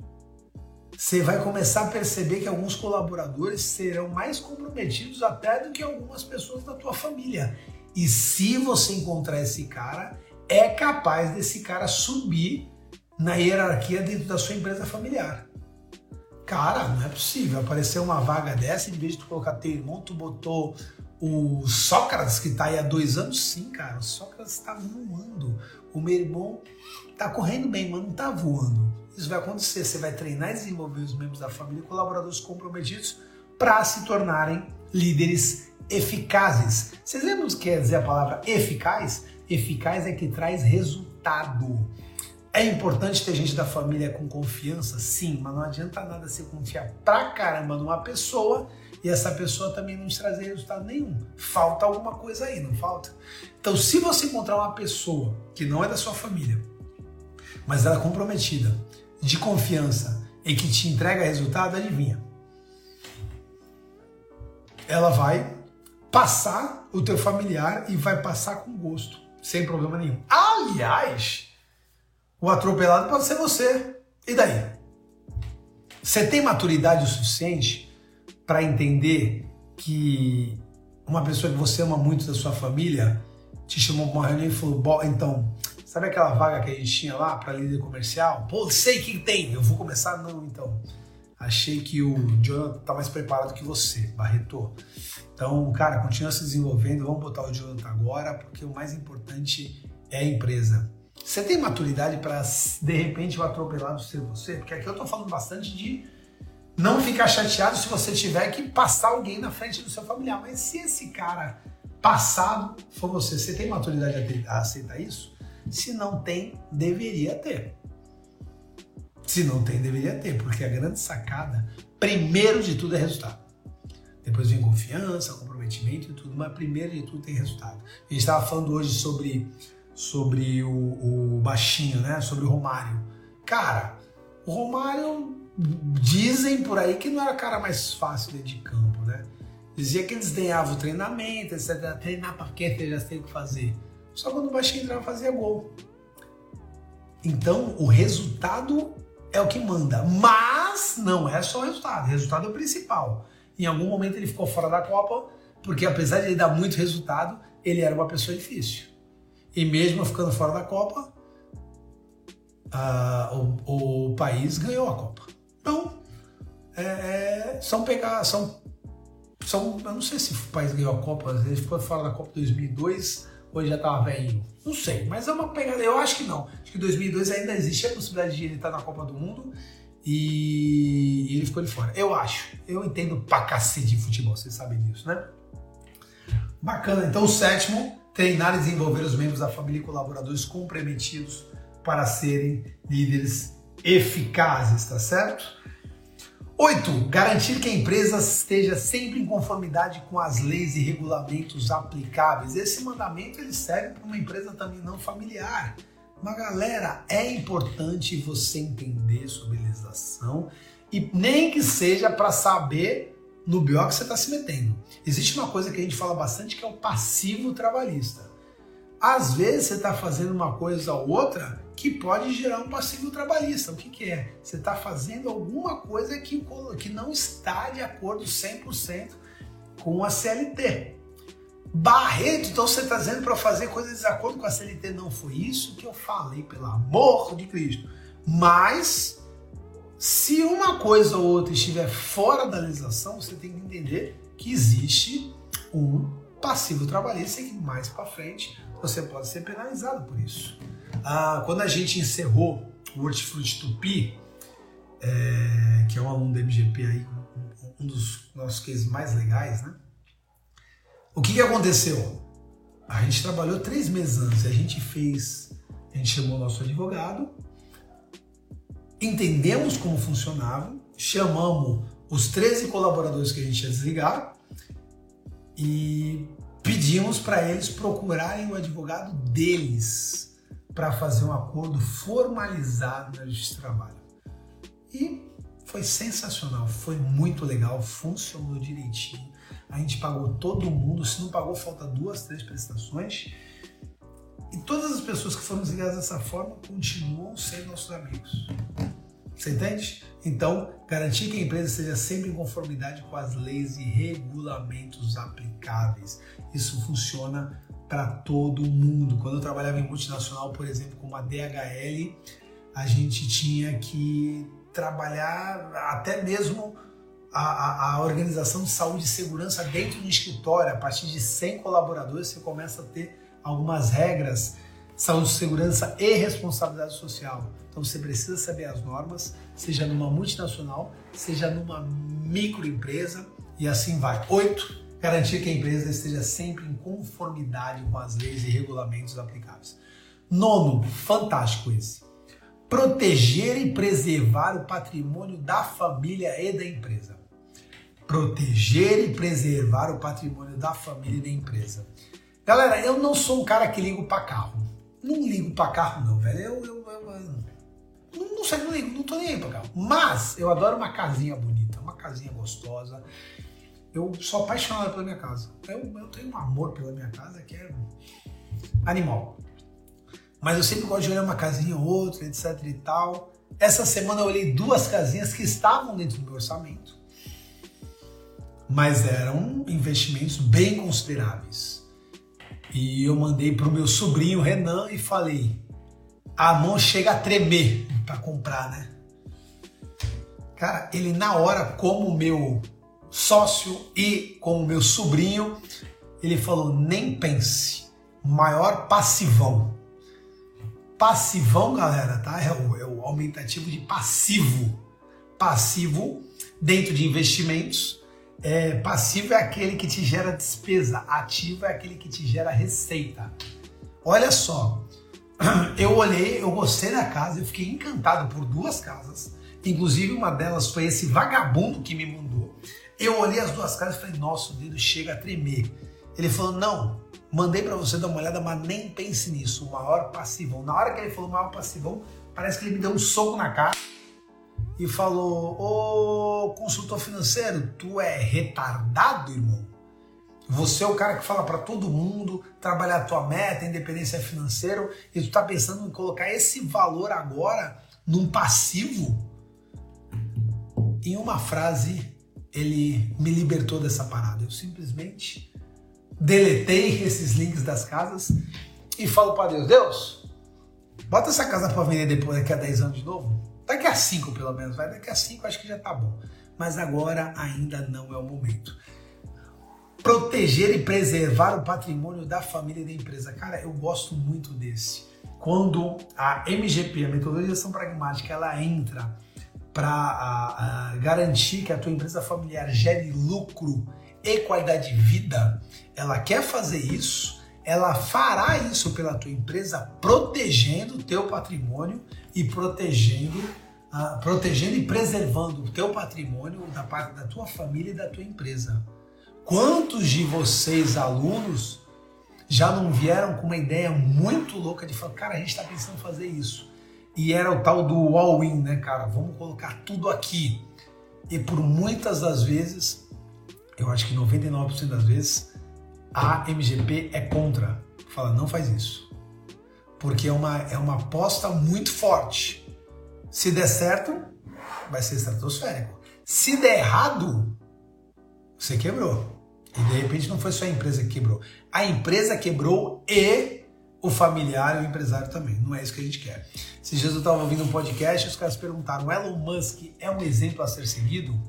você vai começar a perceber que alguns colaboradores serão mais comprometidos até do que algumas pessoas da tua família. E se você encontrar esse cara, é capaz desse cara subir na hierarquia dentro da sua empresa familiar. Cara, não é possível. Apareceu uma vaga dessa, em vez de tu colocar teu irmão, tu botou o Sócrates, que está aí há dois anos. Sim, cara, o Sócrates está voando. O meu irmão está correndo bem, mas não está voando isso vai acontecer. Você vai treinar e desenvolver os membros da família e colaboradores comprometidos para se tornarem líderes eficazes. Vocês lembram o que quer dizer a palavra eficaz? Eficaz é que traz resultado. É importante ter gente da família com confiança? Sim, mas não adianta nada você confiar pra caramba numa pessoa e essa pessoa também não te trazer resultado nenhum. Falta alguma coisa aí, não falta? Então, se você encontrar uma pessoa que não é da sua família, mas ela é comprometida, de confiança e que te entrega resultado, adivinha? Ela vai passar o teu familiar e vai passar com gosto, sem problema nenhum. Aliás, o atropelado pode ser você. E daí? Você tem maturidade o suficiente para entender que uma pessoa que você ama muito da sua família te chamou para uma reunião e falou: então, Sabe aquela vaga que a gente tinha lá para líder comercial? Pô, sei que tem, eu vou começar? Não, então. Achei que o Jonathan tá mais preparado que você, Barreto. Então, cara, continua se desenvolvendo. Vamos botar o Jonathan agora, porque o mais importante é a empresa. Você tem maturidade para de repente o atropelado ser você? Porque aqui eu tô falando bastante de não ficar chateado se você tiver que passar alguém na frente do seu familiar. Mas se esse cara passado for você, você tem maturidade a, aceitar isso? Se não tem, deveria ter. Se não tem, deveria ter, porque a grande sacada, primeiro de tudo, é resultado. Depois vem confiança, comprometimento e tudo, mas primeiro de tudo tem resultado. A gente estava falando hoje sobre, sobre o, o baixinho, né? Sobre o Romário. Cara, o Romário dizem por aí que não era o cara mais fácil dentro de campo, né? Dizia que eles ganhavam o treinamento, etc. Treinar para? Eles já têm que fazer. Só quando o baixinho entrava fazia gol. Então, o resultado é o que manda. Mas não é só o resultado. O resultado é o principal. Em algum momento ele ficou fora da Copa, porque apesar de ele dar muito resultado, ele era uma pessoa difícil. E mesmo ficando fora da Copa, uh, o, o país ganhou a Copa. Então, é, é, são pegar, são, são, eu não sei se o país ganhou a Copa, ele ficou fora da Copa 2002 ou ele já estava velhinho, não sei, mas é uma pegada, eu acho que não, acho que 2002 ainda existe a possibilidade de ele estar na Copa do Mundo e ele ficou de fora, eu acho, eu entendo pra cacete de futebol, vocês sabem disso, né? Bacana, então o sétimo, treinar e desenvolver os membros da família e colaboradores comprometidos para serem líderes eficazes, tá certo? Oito, garantir que a empresa esteja sempre em conformidade com as leis e regulamentos aplicáveis. Esse mandamento ele serve para uma empresa também não familiar. Mas galera, é importante você entender sobre legislação e nem que seja para saber no BO que você está se metendo. Existe uma coisa que a gente fala bastante que é o passivo trabalhista. Às vezes você está fazendo uma coisa ou outra que pode gerar um passivo trabalhista. O que, que é? Você está fazendo alguma coisa que, que não está de acordo 100% com a CLT. Barreto, então você está dizendo para fazer coisas de desacordo com a CLT. Não foi isso que eu falei, pelo amor de Cristo. Mas, se uma coisa ou outra estiver fora da legislação, você tem que entender que existe um passivo trabalhista e que mais para frente você pode ser penalizado por isso. Ah, quando a gente encerrou o Hortifruti Tupi, é, que é um aluno da MGP aí, um dos nossos cases mais legais, né? O que, que aconteceu? A gente trabalhou três meses antes, a gente fez, a gente chamou o nosso advogado, entendemos como funcionava, chamamos os 13 colaboradores que a gente ia desligar e pedimos para eles procurarem o advogado deles para fazer um acordo formalizado na Justiça do Trabalho. E foi sensacional, foi muito legal, funcionou direitinho. A gente pagou todo mundo, se não pagou, falta duas, três prestações. E todas as pessoas que foram desligadas dessa forma continuam sendo nossos amigos. Você entende? Então, garantir que a empresa esteja sempre em conformidade com as leis e regulamentos aplicáveis. Isso funciona para todo mundo. Quando eu trabalhava em multinacional, por exemplo, como a DHL, a gente tinha que trabalhar até mesmo a, a, a, organização de saúde e segurança dentro do escritório. A partir de 100 colaboradores, você começa a ter algumas regras saúde, segurança e responsabilidade social. Então você precisa saber as normas, seja numa multinacional, seja numa microempresa e assim vai. Oito, garantir que a empresa esteja sempre em conformidade com as leis e regulamentos aplicáveis. Nono, fantástico esse. Proteger e preservar o patrimônio da família e da empresa. Proteger e preservar o patrimônio da família e da empresa. Galera, eu não sou um cara que ligo para carro não ligo pra carro, não, velho. Eu, eu, não sei, não não tô nem aí pra carro. Mas eu adoro uma casinha bonita, uma casinha gostosa. Eu sou apaixonado pela minha casa. Eu, eu tenho um amor pela minha casa que é animal. Mas eu sempre gosto de olhar uma casinha ou outra, etc e tal. Essa semana eu olhei duas casinhas que estavam dentro do meu orçamento. Mas eram investimentos bem consideráveis. E eu mandei pro meu sobrinho Renan e falei: a mão chega a tremer para comprar, né? Cara, ele na hora, como meu sócio e como meu sobrinho, ele falou: nem pense, maior passivão. Passivão, galera, tá? É o, é o aumentativo de passivo. Passivo dentro de investimentos. É, passivo é aquele que te gera despesa, ativo é aquele que te gera receita. Olha só, eu olhei, eu gostei da casa, eu fiquei encantado por duas casas. Inclusive, uma delas foi esse vagabundo que me mandou. Eu olhei as duas casas e falei, nossa, o dedo chega a tremer. Ele falou, não, mandei para você dar uma olhada, mas nem pense nisso, o maior passivão. Na hora que ele falou maior passivão, parece que ele me deu um soco na cara e falou, ô consultor financeiro, tu é retardado, irmão? Você é o cara que fala para todo mundo trabalhar a tua meta, independência financeira, e tu tá pensando em colocar esse valor agora num passivo? Em uma frase, ele me libertou dessa parada. Eu simplesmente deletei esses links das casas e falo para Deus: Deus, bota essa casa para vender depois, daqui a 10 anos de novo. Daqui a 5 pelo menos, vai. Daqui a 5 acho que já tá bom. Mas agora ainda não é o momento proteger e preservar o patrimônio da família e da empresa. Cara, eu gosto muito desse. Quando a MGP, a Metodologia Pragmática, ela entra para garantir que a tua empresa familiar gere lucro e qualidade de vida, ela quer fazer isso, ela fará isso pela tua empresa, protegendo o teu patrimônio e protegendo, uh, protegendo e preservando o teu patrimônio da parte da tua família e da tua empresa. Quantos de vocês, alunos, já não vieram com uma ideia muito louca de falar, cara, a gente está pensando em fazer isso. E era o tal do all-in, né, cara? Vamos colocar tudo aqui. E por muitas das vezes, eu acho que 99% das vezes, a MGP é contra. Fala, não faz isso. Porque é uma, é uma aposta muito forte. Se der certo, vai ser estratosférico. Se der errado, você quebrou. E de repente não foi só a empresa que quebrou. A empresa quebrou e o familiar e o empresário também. Não é isso que a gente quer. Dias eu estava ouvindo um podcast os caras perguntaram: Elon Musk é um exemplo a ser seguido?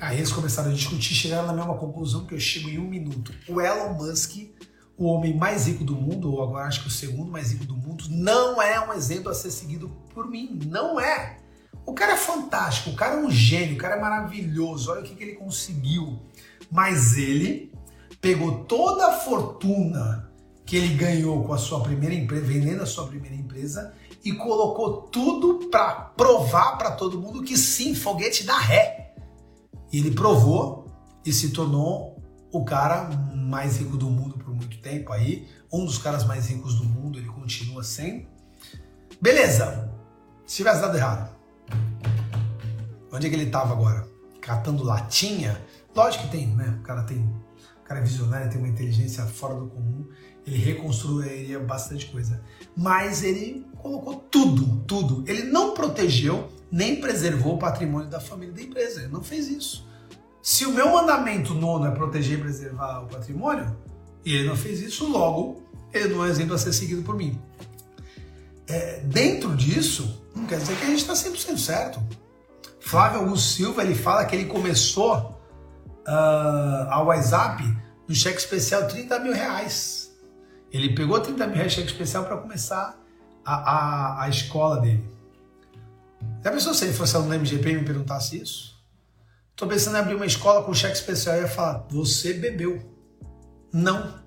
Aí eles começaram a discutir, chegaram na mesma conclusão que eu chego em um minuto. O Elon Musk, o homem mais rico do mundo, ou agora acho que o segundo mais rico do mundo, não é um exemplo a ser seguido por mim. Não é. O cara é fantástico, o cara é um gênio, o cara é maravilhoso, olha o que, que ele conseguiu. Mas ele pegou toda a fortuna que ele ganhou com a sua primeira empresa, vendendo a sua primeira empresa, e colocou tudo para provar para todo mundo que sim, foguete dá ré. E ele provou e se tornou o cara mais rico do mundo por muito tempo aí, um dos caras mais ricos do mundo, ele continua sendo. Beleza, se tivesse dado errado, Onde é que ele estava agora? Catando latinha? Lógico que tem, né? O cara tem. O cara é visionário, tem uma inteligência fora do comum. Ele reconstruiria bastante coisa. Mas ele colocou tudo, tudo. Ele não protegeu nem preservou o patrimônio da família da empresa. Ele não fez isso. Se o meu mandamento nono é proteger e preservar o patrimônio, e ele não fez isso, logo ele não é exemplo a ser seguido por mim. É, dentro disso, não quer dizer que a gente está 100% certo. Flávio Augusto Silva ele fala que ele começou uh, a WhatsApp no cheque especial 30 mil reais. Ele pegou 30 mil reais cheque especial para começar a, a, a, escola dele. Já pensou se ele fosse aluno da MGP e me perguntasse isso? Estou pensando em abrir uma escola com cheque especial e ia falar: você bebeu. Não.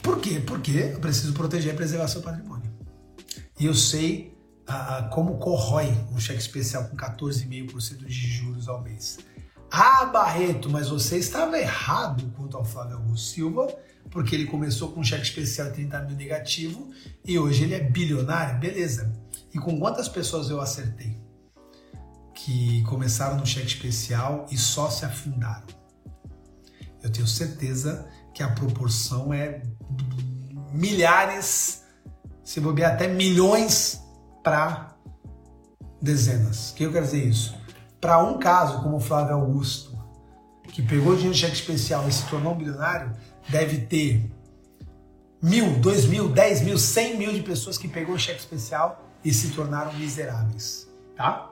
Por quê? Porque eu preciso proteger e preservar seu patrimônio. E eu sei ah, como corrói um cheque especial com 14,5% de juros ao mês. Ah, Barreto, mas você estava errado quanto ao Flávio Augusto Silva, porque ele começou com um cheque especial de 30 mil negativo e hoje ele é bilionário, beleza. E com quantas pessoas eu acertei? Que começaram no cheque especial e só se afundaram. Eu tenho certeza que a proporção é milhares, se bobear até milhões para dezenas. O que eu quero dizer isso? Para um caso como o Flávio Augusto, que pegou dinheiro de cheque especial e se tornou bilionário, deve ter mil, dois mil, dez mil, cem mil de pessoas que pegou cheque especial e se tornaram miseráveis, tá?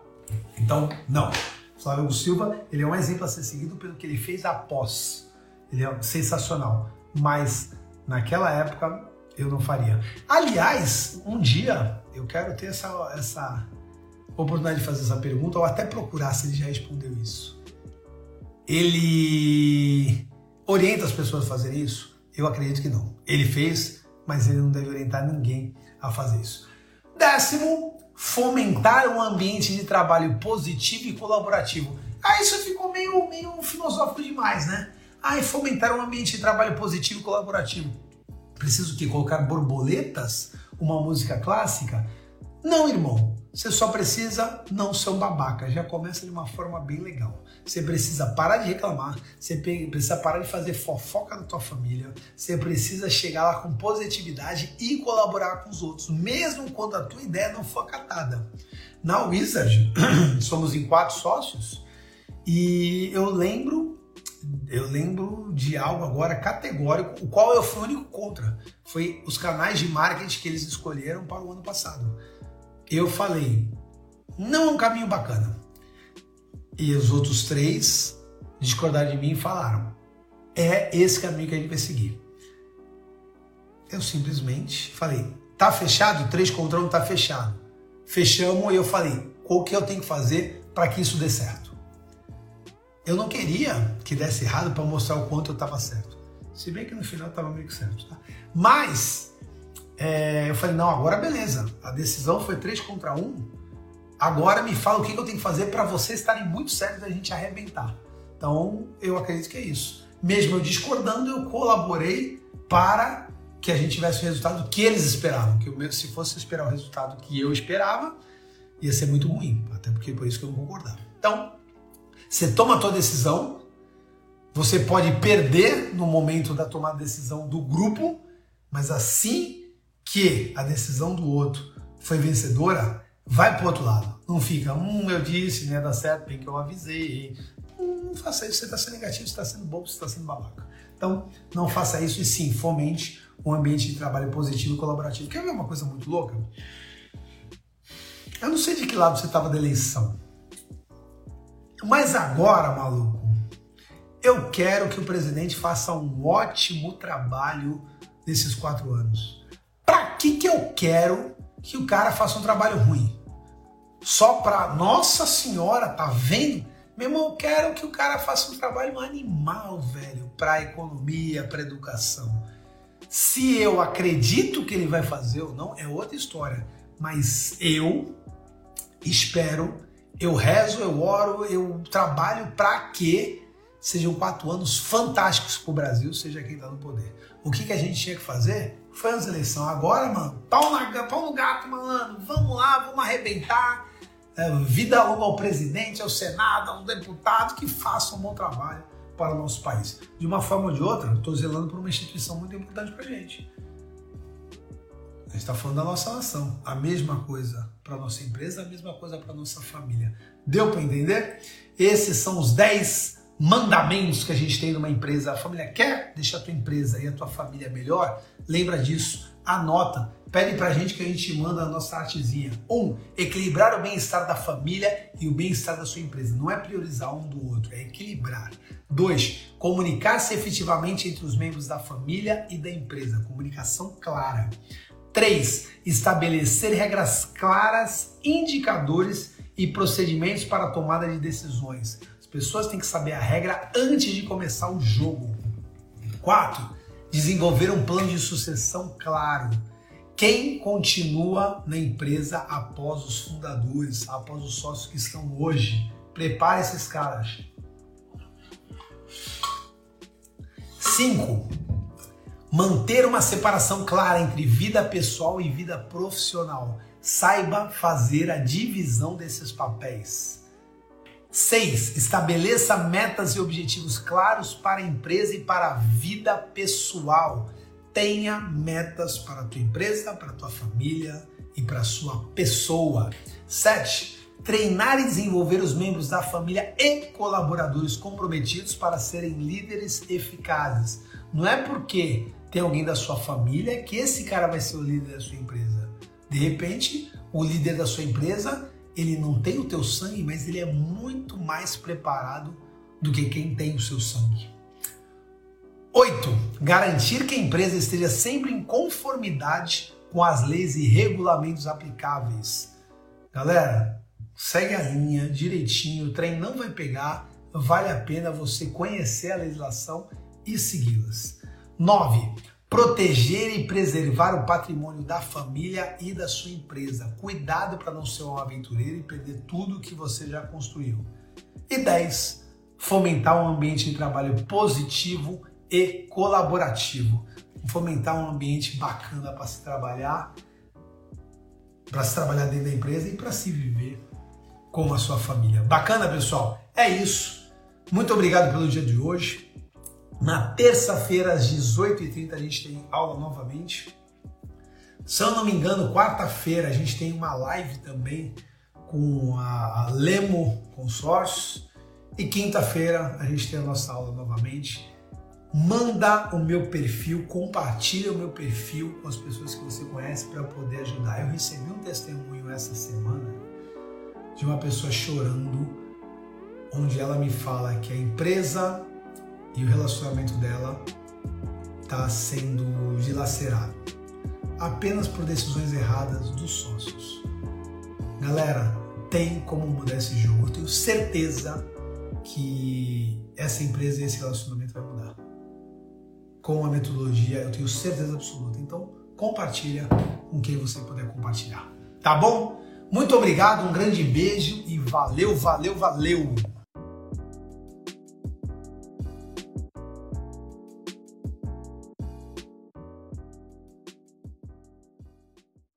Então, não. Flávio Augusto Silva, ele é um exemplo a ser seguido pelo que ele fez após. Ele é sensacional. Mas naquela época eu não faria. Aliás, um dia eu quero ter essa, essa oportunidade de fazer essa pergunta ou até procurar se ele já respondeu isso. Ele orienta as pessoas a fazer isso? Eu acredito que não. Ele fez, mas ele não deve orientar ninguém a fazer isso. Décimo, fomentar um ambiente de trabalho positivo e colaborativo. Ah, isso ficou meio, meio filosófico demais, né? Ah, e fomentar um ambiente de trabalho positivo e colaborativo. Preciso que colocar borboletas, uma música clássica? Não, irmão. Você só precisa não ser um babaca. Já começa de uma forma bem legal. Você precisa parar de reclamar. Você precisa parar de fazer fofoca da tua família. Você precisa chegar lá com positividade e colaborar com os outros, mesmo quando a tua ideia não for acatada. Na Wizard, somos em quatro sócios e eu lembro eu lembro de algo agora categórico, o qual eu fui o único contra. Foi os canais de marketing que eles escolheram para o ano passado eu falei, não é um caminho bacana. E os outros três discordaram de mim e falaram, é esse caminho que a gente vai seguir. Eu simplesmente falei, tá fechado? Três contra um tá fechado. Fechamos e eu falei, o que eu tenho que fazer para que isso dê certo? Eu não queria que desse errado para mostrar o quanto eu estava certo. Se bem que no final estava meio que certo, tá? Mas é, eu falei, não, agora beleza. A decisão foi 3 contra 1. Agora me fala o que eu tenho que fazer para vocês estarem muito certos da gente arrebentar. Então, eu acredito que é isso. Mesmo eu discordando, eu colaborei para que a gente tivesse o resultado que eles esperavam. Que eu, se fosse esperar o resultado que eu esperava, ia ser muito ruim. Até porque por isso que eu não concordava. Então, você toma a tua decisão, você pode perder no momento da tomada de decisão do grupo, mas assim que a decisão do outro foi vencedora, vai pro outro lado. Não fica, hum, eu disse, né, dá certo, bem que eu avisei. Hum, não faça isso, você está sendo negativo, você está sendo bobo, você está sendo babaca. Então, não faça isso e sim, fomente um ambiente de trabalho positivo e colaborativo. Quer ver uma coisa muito louca? Eu não sei de que lado você estava da eleição. Mas agora, maluco, eu quero que o presidente faça um ótimo trabalho nesses quatro anos. Para que que eu quero que o cara faça um trabalho ruim? Só para Nossa Senhora, tá vendo? Meu irmão, eu quero que o cara faça um trabalho animal, velho, para economia, para educação. Se eu acredito que ele vai fazer ou não, é outra história. Mas eu espero, eu rezo, eu oro, eu trabalho para que sejam quatro anos fantásticos para o Brasil, seja quem está no poder. O que, que a gente tinha que fazer? Foi as eleições. Agora, mano, pau, na, pau no gato, mano. Vamos lá, vamos arrebentar. É, vida longa ao presidente, ao Senado, ao deputado que façam um bom trabalho para o nosso país. De uma forma ou de outra, estou zelando por uma instituição muito importante para a gente. A gente está falando da nossa nação. A mesma coisa para nossa empresa, a mesma coisa para nossa família. Deu para entender? Esses são os 10 mandamentos que a gente tem numa empresa. A família quer deixar a tua empresa e a tua família melhor? Lembra disso, anota, pede pra gente que a gente manda a nossa artezinha. Um, equilibrar o bem-estar da família e o bem-estar da sua empresa. Não é priorizar um do outro, é equilibrar. Dois, comunicar-se efetivamente entre os membros da família e da empresa. Comunicação clara. Três, estabelecer regras claras, indicadores e procedimentos para a tomada de decisões pessoas têm que saber a regra antes de começar o jogo. 4. Desenvolver um plano de sucessão claro. Quem continua na empresa após os fundadores, após os sócios que estão hoje? Prepare esses caras. 5. Manter uma separação clara entre vida pessoal e vida profissional. Saiba fazer a divisão desses papéis. 6. Estabeleça metas e objetivos claros para a empresa e para a vida pessoal. Tenha metas para a tua empresa, para a tua família e para a sua pessoa. 7. Treinar e desenvolver os membros da família e colaboradores comprometidos para serem líderes eficazes. Não é porque tem alguém da sua família que esse cara vai ser o líder da sua empresa. De repente, o líder da sua empresa ele não tem o teu sangue, mas ele é muito mais preparado do que quem tem o seu sangue. 8. Garantir que a empresa esteja sempre em conformidade com as leis e regulamentos aplicáveis. Galera, segue a linha direitinho, o trem não vai pegar, vale a pena você conhecer a legislação e segui-las. 9. Proteger e preservar o patrimônio da família e da sua empresa. Cuidado para não ser um aventureiro e perder tudo que você já construiu. E 10. Fomentar um ambiente de trabalho positivo e colaborativo. Fomentar um ambiente bacana para se trabalhar, para se trabalhar dentro da empresa e para se viver com a sua família. Bacana, pessoal? É isso. Muito obrigado pelo dia de hoje. Na terça-feira, às 18h30, a gente tem aula novamente. Se eu não me engano, quarta-feira a gente tem uma live também com a Lemo Consórcios. E quinta-feira a gente tem a nossa aula novamente manda o meu perfil, compartilha o meu perfil com as pessoas que você conhece para poder ajudar. Eu recebi um testemunho essa semana de uma pessoa chorando, onde ela me fala que a empresa e o relacionamento dela está sendo dilacerado apenas por decisões erradas dos sócios. Galera, tem como mudar esse jogo. Eu tenho certeza que essa empresa e esse relacionamento vai mudar com a metodologia, eu tenho certeza absoluta. Então, compartilha com quem você puder compartilhar. Tá bom? Muito obrigado, um grande beijo e valeu, valeu, valeu!